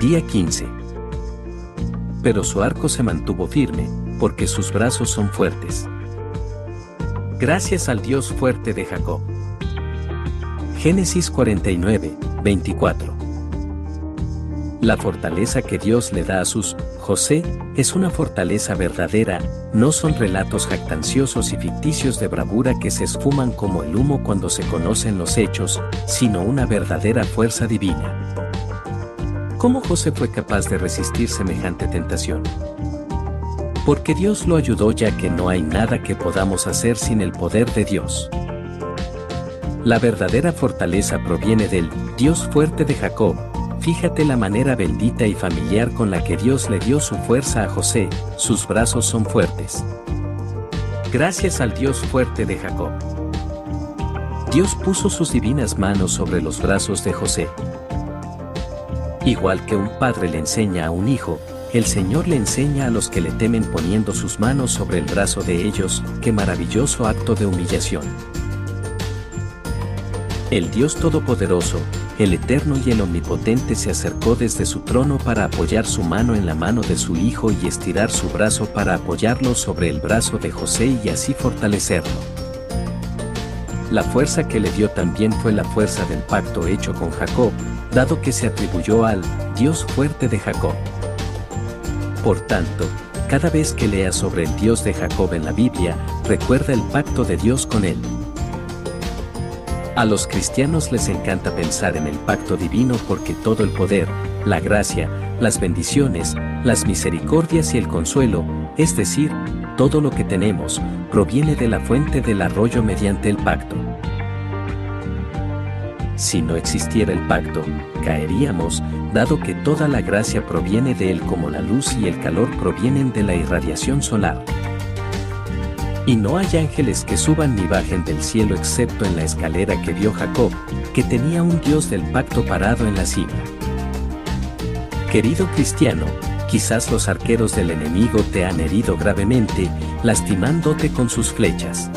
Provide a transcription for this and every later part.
Día 15. Pero su arco se mantuvo firme, porque sus brazos son fuertes. Gracias al Dios fuerte de Jacob. Génesis 49, 24. La fortaleza que Dios le da a sus José es una fortaleza verdadera, no son relatos jactanciosos y ficticios de bravura que se esfuman como el humo cuando se conocen los hechos, sino una verdadera fuerza divina. ¿Cómo José fue capaz de resistir semejante tentación? Porque Dios lo ayudó ya que no hay nada que podamos hacer sin el poder de Dios. La verdadera fortaleza proviene del Dios fuerte de Jacob, Fíjate la manera bendita y familiar con la que Dios le dio su fuerza a José, sus brazos son fuertes. Gracias al Dios fuerte de Jacob. Dios puso sus divinas manos sobre los brazos de José. Igual que un padre le enseña a un hijo, el Señor le enseña a los que le temen poniendo sus manos sobre el brazo de ellos, qué maravilloso acto de humillación. El Dios Todopoderoso, el Eterno y el Omnipotente se acercó desde su trono para apoyar su mano en la mano de su Hijo y estirar su brazo para apoyarlo sobre el brazo de José y así fortalecerlo. La fuerza que le dio también fue la fuerza del pacto hecho con Jacob, dado que se atribuyó al Dios fuerte de Jacob. Por tanto, cada vez que leas sobre el Dios de Jacob en la Biblia, recuerda el pacto de Dios con él. A los cristianos les encanta pensar en el pacto divino porque todo el poder, la gracia, las bendiciones, las misericordias y el consuelo, es decir, todo lo que tenemos, proviene de la fuente del arroyo mediante el pacto. Si no existiera el pacto, caeríamos, dado que toda la gracia proviene de él como la luz y el calor provienen de la irradiación solar. Y no hay ángeles que suban ni bajen del cielo excepto en la escalera que vio Jacob, que tenía un Dios del pacto parado en la cima. Querido cristiano, quizás los arqueros del enemigo te han herido gravemente, lastimándote con sus flechas.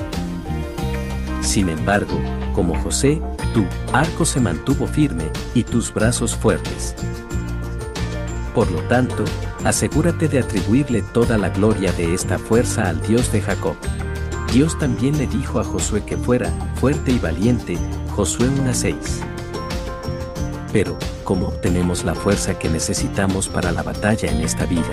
Sin embargo, como José, tu arco se mantuvo firme y tus brazos fuertes. Por lo tanto, asegúrate de atribuirle toda la gloria de esta fuerza al Dios de Jacob. Dios también le dijo a Josué que fuera fuerte y valiente, Josué 1.6. Pero, ¿cómo obtenemos la fuerza que necesitamos para la batalla en esta vida?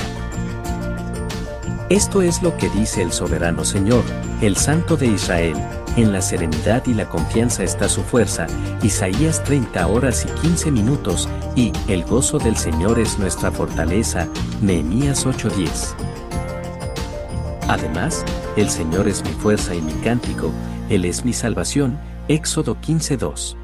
Esto es lo que dice el soberano Señor, el Santo de Israel, en la serenidad y la confianza está su fuerza, Isaías 30 horas y 15 minutos, y el gozo del Señor es nuestra fortaleza, Nehemías 8:10. Además, el Señor es mi fuerza y mi cántico, Él es mi salvación, Éxodo 15:2.